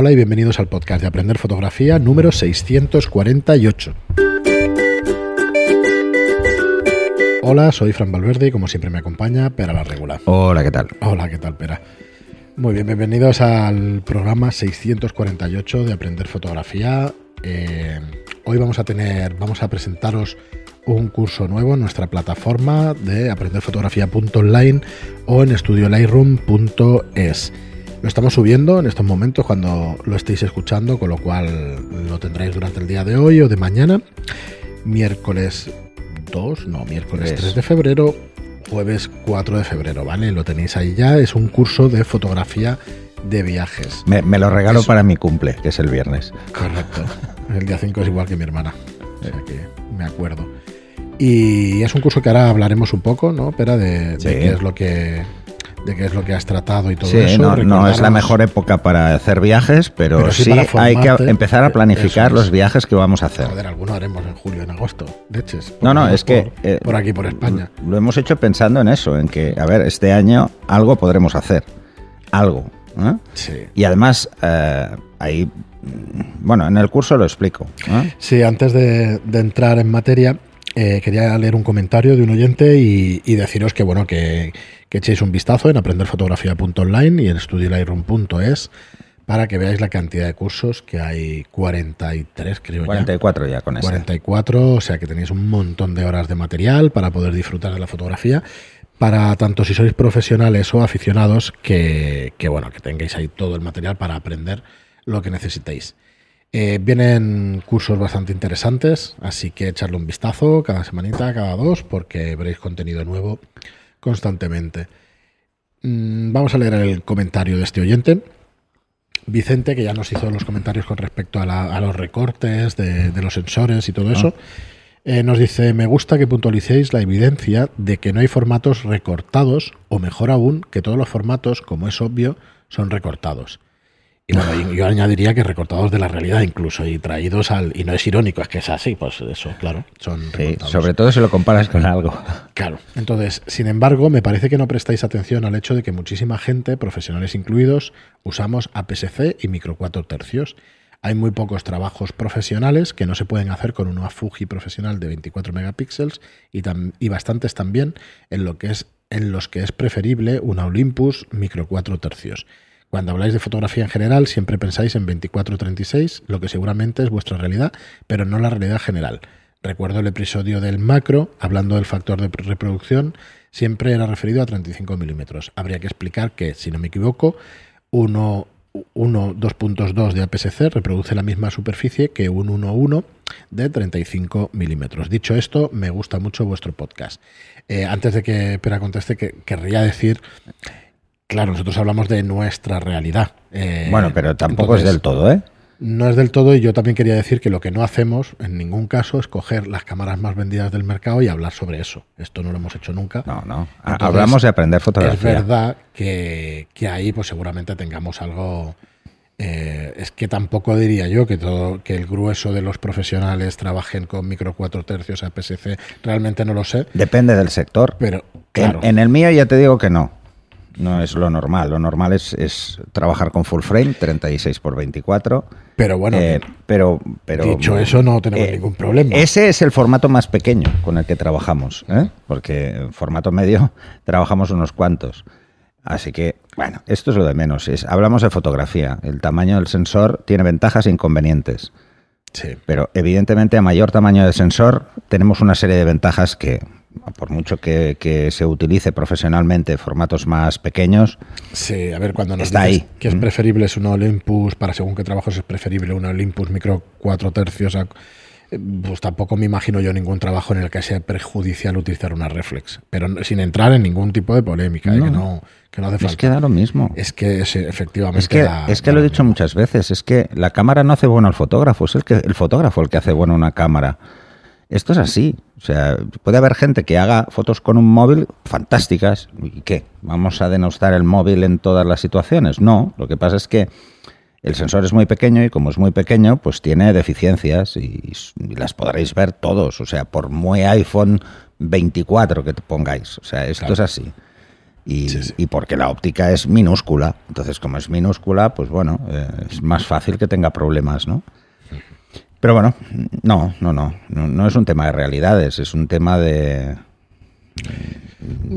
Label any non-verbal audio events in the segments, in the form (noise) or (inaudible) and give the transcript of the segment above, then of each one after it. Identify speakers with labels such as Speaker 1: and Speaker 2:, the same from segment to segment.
Speaker 1: Hola y bienvenidos al podcast de Aprender Fotografía número 648. Hola, soy Fran Valverde y como siempre me acompaña Pera la Regular.
Speaker 2: Hola, ¿qué tal?
Speaker 1: Hola, ¿qué tal, Pera? Muy bien, bienvenidos al programa 648 de Aprender Fotografía. Eh, hoy vamos a tener, vamos a presentaros un curso nuevo en nuestra plataforma de aprenderfotografía.online o en estudiolightroom.es. Lo estamos subiendo en estos momentos cuando lo estéis escuchando, con lo cual lo tendréis durante el día de hoy o de mañana. Miércoles 2, no, miércoles 3 de febrero, jueves 4 de febrero, ¿vale? Lo tenéis ahí ya. Es un curso de fotografía de viajes.
Speaker 2: Me, lo regalo para mi cumple, que es el viernes.
Speaker 1: Correcto. (laughs) El día 5 es igual que mi hermana. O sea que me acuerdo. Y es un curso que ahora hablaremos un poco, ¿no? Pero de, de qué es lo que de qué es lo que has tratado y todo eso.
Speaker 2: No, no es la mejor época para hacer viajes, pero, sí, hay que empezar a planificar los viajes que vamos a hacer.
Speaker 1: Joder, algunos haremos en julio, en agosto, leches.
Speaker 2: No, no, es que...
Speaker 1: Eh, por aquí, por España.
Speaker 2: Lo hemos hecho pensando en eso, en que, a ver, este año algo podremos hacer. Algo. ¿eh?
Speaker 1: Sí.
Speaker 2: Y además, eh, ahí... Bueno, en el curso lo explico.
Speaker 1: Sí, antes de, entrar en materia, quería leer un comentario de un oyente y, y deciros que, bueno, que que echéis un vistazo en aprenderfotografía.online y en estudiolightroom.es para que veáis la cantidad de cursos que hay. 43 creo
Speaker 2: 44 ya, con
Speaker 1: eso 44, o sea que tenéis un montón de horas de material para poder disfrutar de la fotografía. Para tanto si sois profesionales o aficionados que, bueno que tengáis ahí todo el material para aprender lo que necesitéis. Eh, vienen cursos bastante interesantes, así que echarle un vistazo cada semanita, cada dos, porque veréis contenido nuevo constantemente. Mm, vamos a leer el comentario de este oyente. Vicente, que ya nos hizo los comentarios con respecto a, los recortes de, los sensores y todo eso, ah. eh, nos dice, me gusta que puntualicéis la evidencia de que no hay formatos recortados, o mejor aún, que todos los formatos, como es obvio, son recortados. Y bueno, yo añadiría que recortados de la realidad incluso y traídos al... Y no es irónico, es que es así, pues eso, claro, son
Speaker 2: sobre todo si lo comparas con algo. (laughs)
Speaker 1: Claro, entonces, sin embargo, me parece que no prestáis atención al hecho de que muchísima gente, profesionales incluidos, usamos APS-C y micro 4 tercios. Hay muy pocos trabajos profesionales que no se pueden hacer con una Fuji profesional de 24 megapíxeles y, y bastantes también en, lo que es, en los que es preferible una Olympus micro 4 tercios. Cuando habláis de fotografía en general, siempre pensáis en 24-36, lo que seguramente es vuestra realidad, pero no la realidad general. Recuerdo el episodio del macro, hablando del factor de reproducción, siempre era referido a 35 milímetros. Habría que explicar que, si no me equivoco, 1, 2.2 de APS-C reproduce la misma superficie que un 1.1 de 35 milímetros. Dicho esto, me gusta mucho vuestro podcast. Eh, antes de que Pera conteste, que querría decir Claro, nosotros hablamos de nuestra realidad.
Speaker 2: Eh, bueno, pero tampoco es del todo, ¿eh?
Speaker 1: No es del todo y yo también quería decir que lo que no hacemos en ningún caso es coger las cámaras más vendidas del mercado y hablar sobre eso. Esto no lo hemos hecho nunca.
Speaker 2: No, no. Hablamos de aprender fotografía.
Speaker 1: Es verdad que, ahí pues seguramente tengamos algo... Eh, es que tampoco diría yo que todo que el grueso de los profesionales trabajen con micro 4 tercios APS-C. Realmente no lo sé.
Speaker 2: Depende del sector.
Speaker 1: Pero claro.
Speaker 2: en el mío ya te digo que no no es lo normal. Lo normal es, trabajar con full frame, 36 por 24.
Speaker 1: Pero bueno,
Speaker 2: eh, pero, pero,
Speaker 1: dicho eso, no tenemos eh, ningún problema.
Speaker 2: Ese es el formato más pequeño con el que trabajamos, ¿eh? porque en formato medio (laughs) trabajamos unos cuantos. Así que, bueno, esto es lo de menos. Es, hablamos de fotografía. El tamaño del sensor tiene ventajas e inconvenientes.
Speaker 1: Sí.
Speaker 2: Pero evidentemente a mayor tamaño del sensor tenemos una serie de ventajas que, por mucho que, se utilice profesionalmente formatos más pequeños.
Speaker 1: Sí, a ver, cuando nos
Speaker 2: está ahí.
Speaker 1: que es mm. preferible es un Olympus, para según qué trabajos es preferible un Olympus micro 4 tercios, pues tampoco me imagino yo ningún trabajo en el que sea perjudicial utilizar una reflex, pero sin entrar en ningún tipo de polémica, ¿eh? que, no, que no hace falta.
Speaker 2: Es que da lo mismo.
Speaker 1: Es que efectivamente.
Speaker 2: Es que, es que lo he dicho muchas veces, es que la cámara no hace bueno al fotógrafo, es el, que, el fotógrafo el que hace bueno una cámara. Esto es así. O sea, puede haber gente que haga fotos con un móvil fantásticas. ¿Y qué? ¿Vamos a denostar el móvil en todas las situaciones? No. Lo que pasa es que el sensor es muy pequeño y como es muy pequeño, pues tiene deficiencias y, las podréis ver todos. O sea, por muy iPhone 24 que te pongáis. O sea, esto es así. Y,
Speaker 1: Sí, sí.
Speaker 2: y porque la óptica es minúscula. Entonces, como es minúscula, pues bueno, eh, es más fácil que tenga problemas, ¿no? Pero bueno, no, no, no, no, no es un tema de realidades, es un tema de...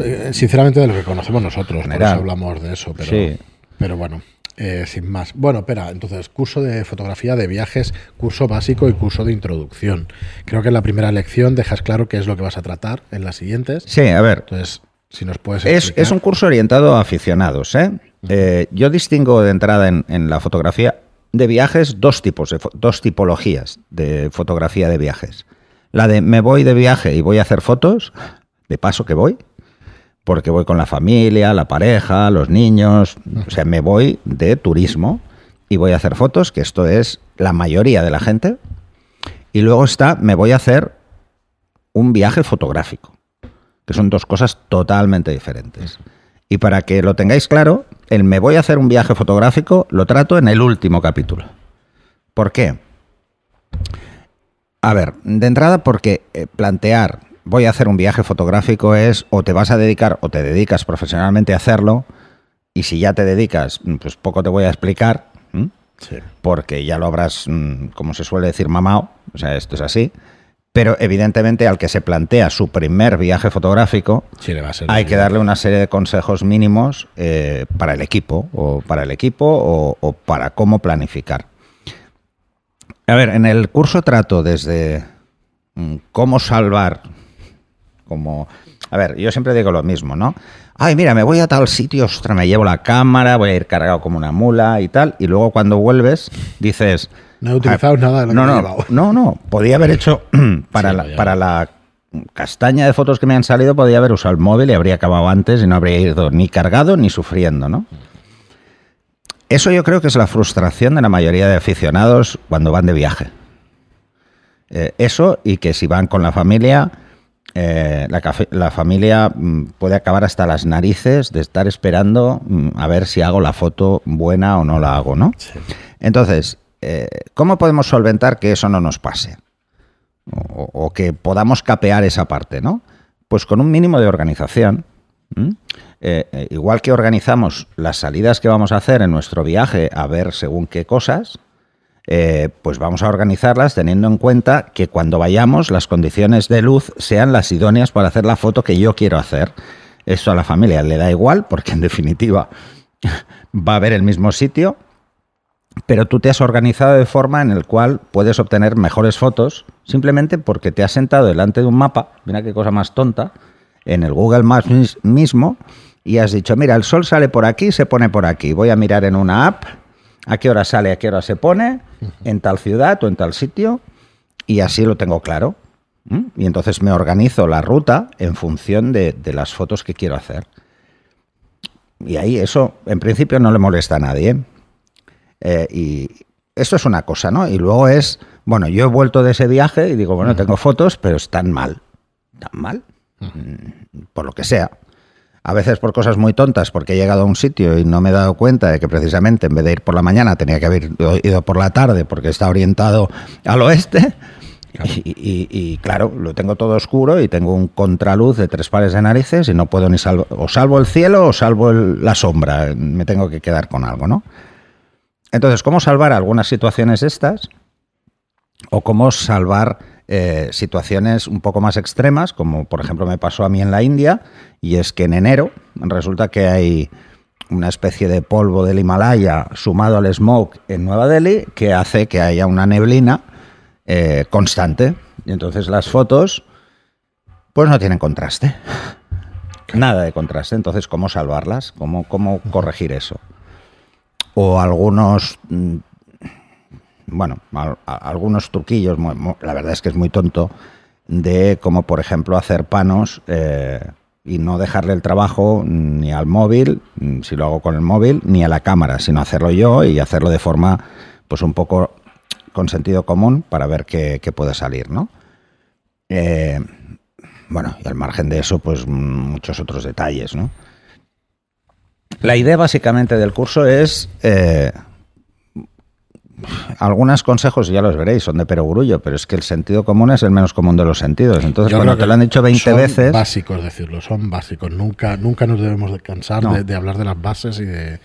Speaker 1: Eh, Sinceramente, de lo que conocemos nosotros, por eso hablamos de eso, pero,
Speaker 2: Sí.
Speaker 1: pero bueno, eh, sin más. Bueno, espera, entonces, curso de fotografía de viajes, curso básico y curso de introducción. Creo que en la primera lección dejas claro qué es lo que vas a tratar en las siguientes.
Speaker 2: Sí, a ver,
Speaker 1: Entonces, si nos puedes
Speaker 2: Es, es un curso orientado a aficionados. ¿eh? Eh, yo distingo de entrada en, en la fotografía de viajes dos tipos, dos tipologías de fotografía de viajes. La de me voy de viaje y voy a hacer fotos, de paso que voy, porque voy con la familia, la pareja, los niños, o sea, me voy de turismo y voy a hacer fotos, que esto es la mayoría de la gente. Y luego está, me voy a hacer un viaje fotográfico que son dos cosas totalmente diferentes. Y para que lo tengáis claro, el me voy a hacer un viaje fotográfico lo trato en el último capítulo. ¿Por qué? A ver, de entrada porque eh, plantear voy a hacer un viaje fotográfico es o te vas a dedicar o te dedicas profesionalmente a hacerlo y si ya te dedicas, mm, pues poco te voy a explicar, porque ya lo habrás, mm, como se suele decir, mamao, o sea, esto es así. Pero evidentemente al que se plantea su primer viaje fotográfico,
Speaker 1: Sí, le va a ser
Speaker 2: hay que darle una serie de consejos mínimos eh, para el equipo, o para el equipo, o, o para cómo planificar. A ver, en el curso trato desde mm, cómo salvar, como... A ver, yo siempre digo lo mismo, ¿no? Ay, mira, me voy a tal sitio, ostras, me llevo la cámara, voy a ir cargado como una mula y tal, y luego cuando vuelves dices...
Speaker 1: No he utilizado nada de lo
Speaker 2: no,
Speaker 1: que he
Speaker 2: no,
Speaker 1: llevado.
Speaker 2: no, no, podía haber hecho (laughs) (clears throat) para,
Speaker 1: Sí,
Speaker 2: la, para la castaña de fotos que me han salido, podía haber usado el móvil y habría acabado antes y no habría ido ni cargado ni sufriendo, ¿no? Eso yo creo que es la frustración de la mayoría de aficionados cuando van de viaje. Eh, eso y que si van con la familia, eh, la, la familia mm, puede acabar hasta las narices de estar esperando mm, a ver si hago la foto buena o no la hago, ¿no?
Speaker 1: Sí.
Speaker 2: Entonces, eh, ¿cómo podemos solventar que eso no nos pase? O, que podamos capear esa parte, ¿no? Pues con un mínimo de organización. Eh, eh, igual que organizamos las salidas que vamos a hacer en nuestro viaje a ver según qué cosas, pues vamos a organizarlas teniendo en cuenta que cuando vayamos las condiciones de luz sean las idóneas para hacer la foto que yo quiero hacer. Eso a la familia le da igual porque en definitiva (laughs) va a ver el mismo sitio, pero tú te has organizado de forma en el cual puedes obtener mejores fotos simplemente porque te has sentado delante de un mapa, mira qué cosa más tonta, en el Google Maps mis- mismo y has dicho, mira, el sol sale por aquí, se pone por aquí, voy a mirar en una app a qué hora sale, a qué hora se pone, en tal ciudad o en tal sitio, y así lo tengo claro. Y entonces me organizo la ruta en función de, de las fotos que quiero hacer. Y ahí eso, en principio, no le molesta a nadie. Eh, y esto es una cosa, ¿no? Y luego es, bueno, yo he vuelto de ese viaje y digo, bueno, tengo fotos, pero están mal. ¿Están mal? Mm, Por lo que sea. A veces por cosas muy tontas, porque he llegado a un sitio y no me he dado cuenta de que precisamente en vez de ir por la mañana tenía que haber ido por la tarde porque está orientado al oeste. Y, y- y, claro, lo tengo todo oscuro y tengo un contraluz de tres pares de narices y no puedo ni salvo, o salvo el cielo o salvo el- la sombra. Me tengo que quedar con algo, ¿no? Entonces, ¿cómo salvar algunas situaciones estas? O cómo salvar eh, situaciones un poco más extremas, como por ejemplo me pasó a mí en la India, y es que en enero resulta que hay una especie de polvo del Himalaya sumado al smog en Nueva Delhi que hace que haya una neblina eh, constante. Y entonces las fotos pues no tienen contraste. Nada de contraste. Entonces, ¿cómo salvarlas? ¿Cómo, cómo corregir eso? O algunos mm, bueno, algunos truquillos, la verdad es que es muy tonto, de cómo, por ejemplo, hacer panos eh, y no dejarle el trabajo ni al móvil, mm, si lo hago con el móvil, ni a la cámara, sino hacerlo yo y hacerlo de forma, pues un poco con sentido común para ver qué, qué puede salir, ¿no? Eh, bueno, y al margen de eso, pues mm, muchos otros detalles, ¿no? La idea básicamente del curso es eh, algunos consejos, ya los veréis, son de perogrullo, pero es que el sentido común es el menos común de los sentidos. Entonces,
Speaker 1: Yo
Speaker 2: cuando te
Speaker 1: que
Speaker 2: lo han dicho 20
Speaker 1: son
Speaker 2: veces,
Speaker 1: básicos decirlo, son básicos. Nunca, nunca nos debemos de cansar
Speaker 2: No.
Speaker 1: de, de hablar de las bases y de,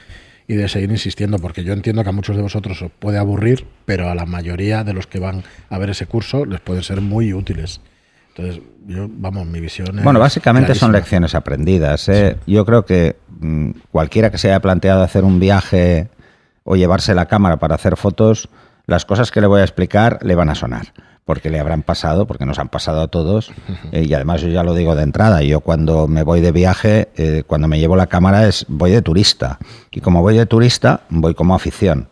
Speaker 1: y de seguir insistiendo, porque yo entiendo que a muchos de vosotros os puede aburrir, pero a la mayoría de los que van a ver ese curso les pueden ser muy útiles. Entonces, yo, vamos, mi visión es
Speaker 2: Bueno, básicamente son lecciones aprendidas. ¿eh? Yo creo que mm, cualquiera que se haya planteado hacer un viaje o llevarse la cámara para hacer fotos, las cosas que le voy a explicar le van a sonar, porque le habrán pasado, porque nos han pasado a todos. (laughs) eh, y además yo ya lo digo de entrada, yo cuando me voy de viaje, eh, cuando me llevo la cámara es voy de turista. Y como voy de turista, voy como afición,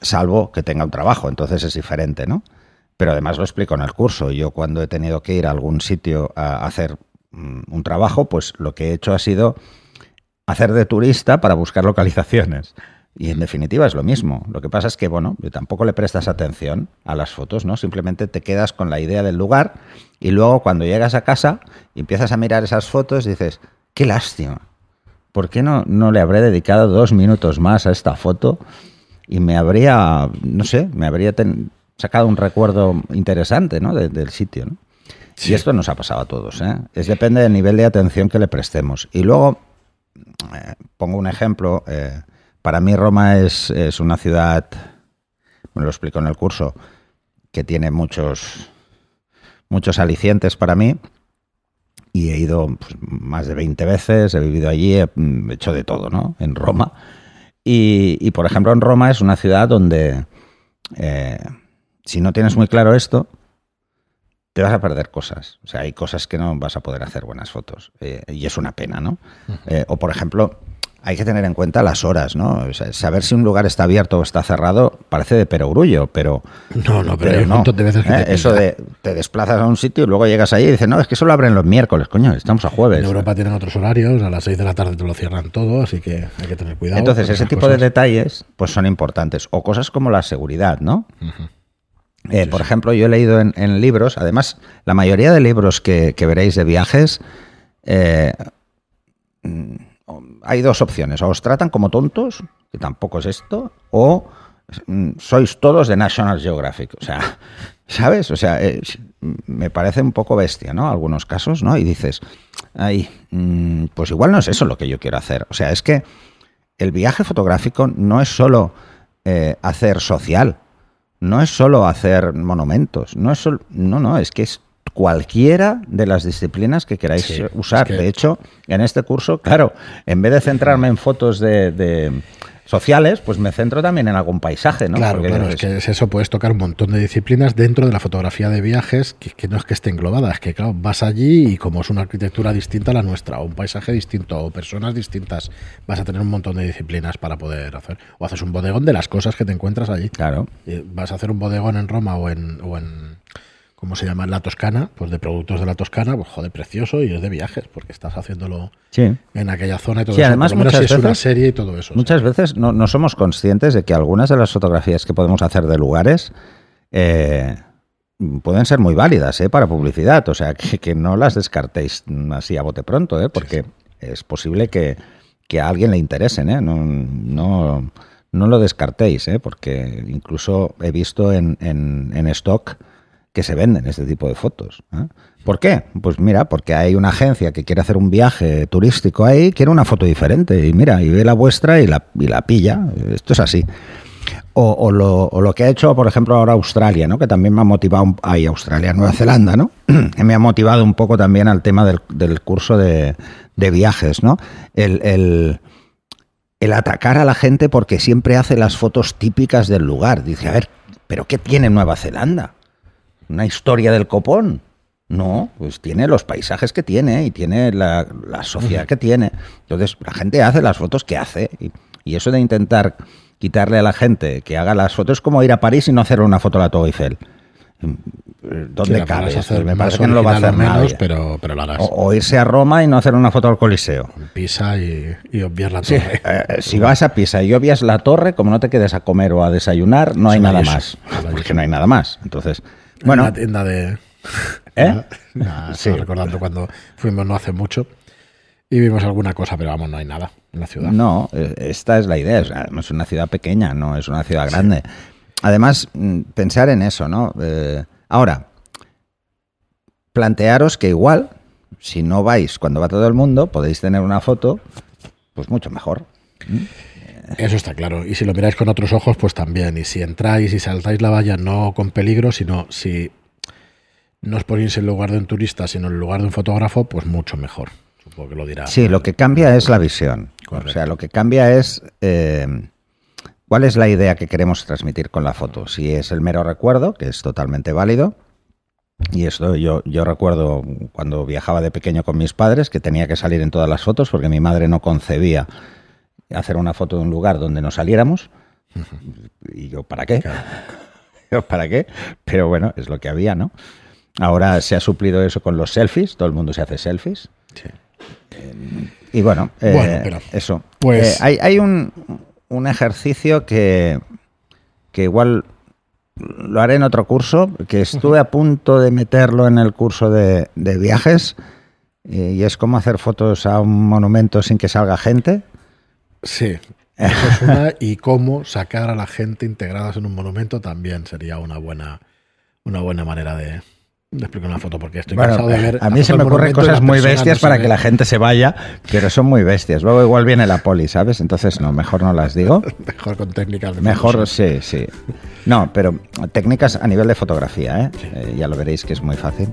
Speaker 2: salvo que tenga un trabajo, entonces es diferente, ¿no? Pero además lo explico en el curso. Yo cuando he tenido que ir a algún sitio a hacer mm, un trabajo, pues lo que he hecho ha sido hacer de turista para buscar localizaciones. Y en definitiva es lo mismo. Lo que pasa es que, bueno, tampoco le prestas atención a las fotos, ¿no? Simplemente te quedas con la idea del lugar y luego cuando llegas a casa y empiezas a mirar esas fotos dices, qué lástima. ¿Por qué no, no le habré dedicado dos minutos más a esta foto y me habría, no sé, me habría sacado un recuerdo interesante ¿no? de- del sitio? ¿no?
Speaker 1: Sí.
Speaker 2: Y esto nos ha pasado a todos. ¿eh? Es depende del nivel de atención que le prestemos. Y luego, eh, pongo un ejemplo. eh, para mí Roma es, es una ciudad, me lo explico en el curso, que tiene muchos, muchos alicientes para mí. Y he ido pues, más de 20 veces, he vivido allí, he mm, hecho de todo, ¿no? En Roma. Y, y, por ejemplo, en Roma es una ciudad donde, eh, si no tienes muy claro esto, te vas a perder cosas. O sea, hay cosas que no vas a poder hacer buenas fotos. eh, y es una pena, ¿no? Eh, o, por ejemplo, hay que tener en cuenta las horas, ¿no? O sea, saber si un lugar está abierto o está cerrado parece de perogrullo, pero...
Speaker 1: No, no, pero, hay un montón de veces que
Speaker 2: ¿eh?
Speaker 1: te
Speaker 2: Eso de te desplazas a un sitio y luego llegas ahí y dices, no, es que solo abren los miércoles, coño, estamos a jueves.
Speaker 1: En Europa tienen otros horarios, a las 6 de la tarde te lo cierran todo, así que hay que tener cuidado.
Speaker 2: Entonces, ese tipo de detalles pues son importantes. O cosas como la seguridad, ¿no?
Speaker 1: Ujú.
Speaker 2: Eh,
Speaker 1: Sí,
Speaker 2: por
Speaker 1: sí.
Speaker 2: ejemplo, yo he leído en, en libros, además, la mayoría de libros que, que veréis de viajes, eh, mm, hay dos opciones. O os tratan como tontos, que tampoco es esto, o mm, sois todos de National Geographic. O sea, (laughs) ¿sabes? O sea, eh, me parece un poco bestia, ¿no? Algunos casos, ¿no? Y dices, ay, mm, pues igual no es eso lo que yo quiero hacer. O sea, es que el viaje fotográfico no es solo hacer social, no es solo hacer monumentos, no es solo, no, no, es que es cualquiera de las disciplinas que queráis
Speaker 1: Sí,
Speaker 2: usar.
Speaker 1: es que-
Speaker 2: De hecho, en este curso, claro, en vez de centrarme en fotos de, de sociales, pues me centro también en algún paisaje, ¿no?
Speaker 1: Claro,
Speaker 2: Porque
Speaker 1: claro, es que es eso, puedes tocar un montón de disciplinas dentro de la fotografía de viajes, que, que no es que esté englobada, es que claro, vas allí y como es una arquitectura distinta a la nuestra, o un paisaje distinto, o personas distintas, vas a tener un montón de disciplinas para poder hacer. O haces un bodegón de las cosas que te encuentras allí.
Speaker 2: Claro.
Speaker 1: Eh, Vas a hacer un bodegón en Roma o en, o en ¿cómo se llama? La Toscana, pues de productos de la Toscana, pues joder, precioso y es de viajes, porque estás haciéndolo
Speaker 2: Sí.
Speaker 1: en aquella zona y todo
Speaker 2: Sí,
Speaker 1: eso.
Speaker 2: además
Speaker 1: Por lo menos
Speaker 2: muchas
Speaker 1: si es una
Speaker 2: veces-
Speaker 1: serie y todo eso.
Speaker 2: Muchas veces no, no somos conscientes de que algunas de las fotografías que podemos hacer de lugares eh, pueden ser muy válidas ¿eh? para publicidad. O sea, que, que no las descartéis así a bote pronto, ¿eh? porque es posible que, que a alguien le interesen. ¿eh? No, no, no lo descartéis, ¿eh? porque incluso he visto en, en, en stock que se venden este tipo de fotos. ¿eh? ¿Por qué? Pues mira, porque hay una agencia que quiere hacer un viaje turístico ahí, quiere una foto diferente y mira, y ve la vuestra y la, y la pilla. Esto es así. O, lo, lo que ha hecho, por ejemplo, ahora Australia, ¿no? que también me ha motivado, ay, Australia, Nueva Zelanda, ¿no? (clears throat) me ha motivado un poco también al tema del, del curso de, de viajes, ¿no? El, el atacar a la gente porque siempre hace las fotos típicas del lugar. Dice, a ver, ¿pero qué tiene Nueva Zelanda? ¿Una historia del copón? No, pues tiene los paisajes que tiene y tiene la, la sociedad que tiene. Entonces, la gente hace las fotos que hace. Y, y eso de intentar quitarle a la gente que haga las fotos es como ir a París y no hacer una foto a la Torre Eiffel. ¿Dónde cabe?
Speaker 1: hacer
Speaker 2: Me parece que no lo va a hacer
Speaker 1: menos,
Speaker 2: nadie.
Speaker 1: pero, pero lo harás.
Speaker 2: O, o irse a Roma y no hacer una foto al Coliseo.
Speaker 1: Pisa y, y obviar la
Speaker 2: Sí,
Speaker 1: torre.
Speaker 2: eh, si vas a Pisa y obvias la torre, como no te quedes a comer o a desayunar, no hay nada más. Porque no hay nada más. Entonces,
Speaker 1: en
Speaker 2: bueno,
Speaker 1: la tienda de.
Speaker 2: ¿Eh? (laughs) Sí.
Speaker 1: estaba recordando cuando fuimos no hace mucho y vimos alguna cosa, pero vamos, no hay nada en la ciudad.
Speaker 2: no, eh, esta es la idea. Es, además, es una ciudad pequeña, no es una ciudad grande. además, mm, pensar en eso, ¿no? Eh, ahora, plantearos que igual, si no vais cuando va todo el mundo, podéis tener una foto, pues mucho mejor.
Speaker 1: Eso está claro. Y si lo miráis con otros ojos, pues también. Y si entráis y saltáis la valla, no con peligro, sino si no os ponéis en lugar de un turista, sino en lugar de un fotógrafo, pues mucho mejor. Supongo que lo dirá.
Speaker 2: Sí, lo que cambia es la visión. O sea, lo que cambia es eh, cuál es la idea que queremos transmitir con la foto. Si es el mero recuerdo, que es totalmente válido. Y esto yo, yo recuerdo cuando viajaba de pequeño con mis padres, que tenía que salir en todas las fotos porque mi madre no concebía hacer una foto de un lugar donde no saliéramos. Y yo, ¿para qué? (laughs) Yo, ¿Para qué? Pero bueno, es lo que había, ¿no? Ahora se ha suplido eso con los selfies, todo el mundo se hace selfies.
Speaker 1: Sí.
Speaker 2: Y bueno, eh,
Speaker 1: Bueno, pero,
Speaker 2: eso.
Speaker 1: pues-
Speaker 2: Eh, hay hay un, un ejercicio que, que igual lo haré en otro curso, que estuve a punto de meterlo en el curso de, de viajes, eh, y es cómo hacer fotos a un monumento sin que salga gente.
Speaker 1: Sí. (laughs) Eso es una. Y cómo sacar a la gente integradas en un monumento también sería una buena, una buena manera de, de explicar una foto. Porque estoy
Speaker 2: Bueno,
Speaker 1: cansado de ver.
Speaker 2: a mí se me ocurren cosas muy bestias
Speaker 1: no
Speaker 2: para
Speaker 1: ve.
Speaker 2: que la gente se vaya, pero son muy bestias. Luego igual viene la poli, ¿sabes? Entonces no, mejor no las digo. (laughs)
Speaker 1: Mejor con técnicas de
Speaker 2: Mejor, sí, sí. No, pero técnicas a nivel de fotografía, ¿eh? Eh, ya lo veréis que es muy fácil.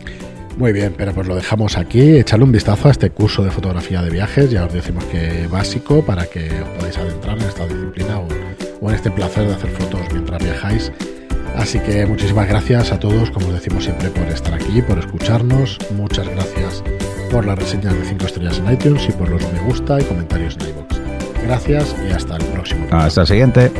Speaker 1: Muy bien, pero pues lo dejamos aquí. Echarle un vistazo a este curso de fotografía de viajes. Ya os decimos que básico para que os podáis adentrar en esta disciplina o, o en este placer de hacer fotos mientras viajáis. Así que muchísimas gracias a todos, como os decimos siempre, por estar aquí, por escucharnos. Muchas gracias por las reseñas de 5 estrellas en iTunes y por los me gusta y comentarios en iVoox. Gracias y hasta el próximo.
Speaker 2: Hasta el siguiente.